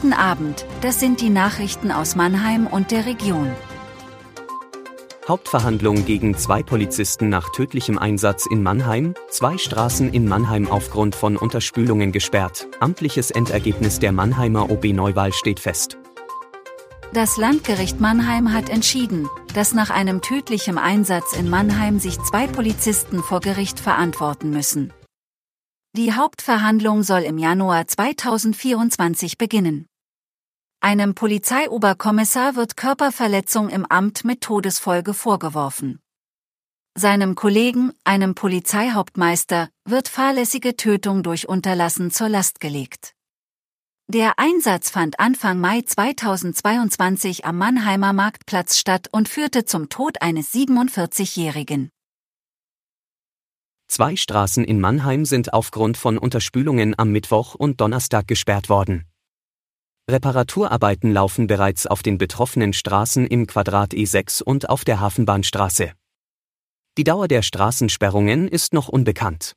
Guten Abend, das sind die Nachrichten aus Mannheim und der Region. Hauptverhandlung gegen zwei Polizisten nach tödlichem Einsatz in Mannheim, zwei Straßen in Mannheim aufgrund von Unterspülungen gesperrt. Amtliches Endergebnis der Mannheimer OB-Neuwahl steht fest. Das Landgericht Mannheim hat entschieden, dass nach einem tödlichen Einsatz in Mannheim sich zwei Polizisten vor Gericht verantworten müssen. Die Hauptverhandlung soll im Januar 2024 beginnen. Einem Polizeioberkommissar wird Körperverletzung im Amt mit Todesfolge vorgeworfen. Seinem Kollegen, einem Polizeihauptmeister, wird fahrlässige Tötung durch Unterlassen zur Last gelegt. Der Einsatz fand Anfang Mai 2022 am Mannheimer Marktplatz statt und führte zum Tod eines 47-Jährigen. Zwei Straßen in Mannheim sind aufgrund von Unterspülungen am Mittwoch und Donnerstag gesperrt worden. Reparaturarbeiten laufen bereits auf den betroffenen Straßen im Quadrat E6 und auf der Hafenbahnstraße. Die Dauer der Straßensperrungen ist noch unbekannt.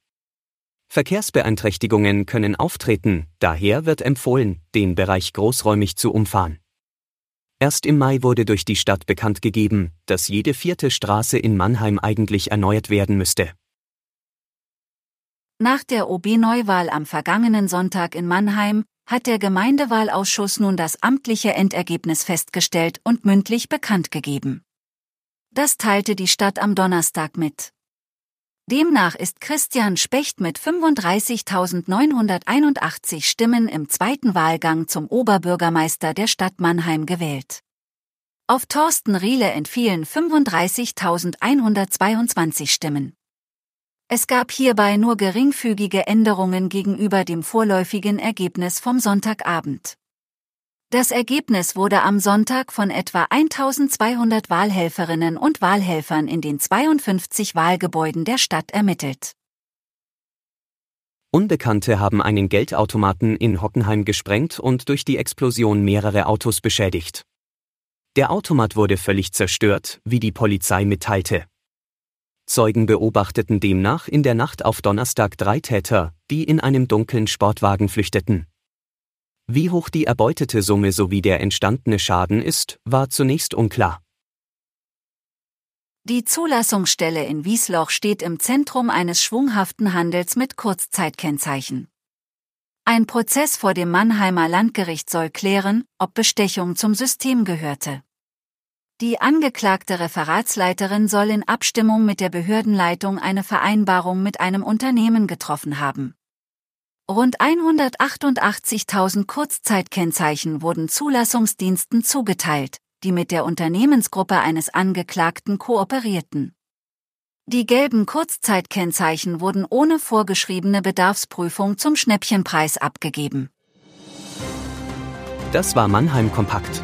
Verkehrsbeeinträchtigungen können auftreten, daher wird empfohlen, den Bereich großräumig zu umfahren. Erst im Mai wurde durch die Stadt bekannt gegeben, dass jede vierte Straße in Mannheim eigentlich erneuert werden müsste. Nach der OB-Neuwahl am vergangenen Sonntag in Mannheim hat der Gemeindewahlausschuss nun das amtliche Endergebnis festgestellt und mündlich bekannt gegeben. Das teilte die Stadt am Donnerstag mit. Demnach ist Christian Specht mit 35.981 Stimmen im zweiten Wahlgang zum Oberbürgermeister der Stadt Mannheim gewählt. Auf Thorsten Riele entfielen 35.122 Stimmen. Es gab hierbei nur geringfügige Änderungen gegenüber dem vorläufigen Ergebnis vom Sonntagabend. Das Ergebnis wurde am Sonntag von etwa 1200 Wahlhelferinnen und Wahlhelfern in den 52 Wahlgebäuden der Stadt ermittelt. Unbekannte haben einen Geldautomaten in Hockenheim gesprengt und durch die Explosion mehrere Autos beschädigt. Der Automat wurde völlig zerstört, wie die Polizei mitteilte. Zeugen beobachteten demnach in der Nacht auf Donnerstag drei Täter, die in einem dunklen Sportwagen flüchteten. Wie hoch die erbeutete Summe sowie der entstandene Schaden ist, war zunächst unklar. Die Zulassungsstelle in Wiesloch steht im Zentrum eines schwunghaften Handels mit Kurzzeitkennzeichen. Ein Prozess vor dem Mannheimer Landgericht soll klären, ob Bestechung zum System gehörte. Die angeklagte Referatsleiterin soll in Abstimmung mit der Behördenleitung eine Vereinbarung mit einem Unternehmen getroffen haben. Rund 188.000 Kurzzeitkennzeichen wurden Zulassungsdiensten zugeteilt, die mit der Unternehmensgruppe eines Angeklagten kooperierten. Die gelben Kurzzeitkennzeichen wurden ohne vorgeschriebene Bedarfsprüfung zum Schnäppchenpreis abgegeben. Das war Mannheim Kompakt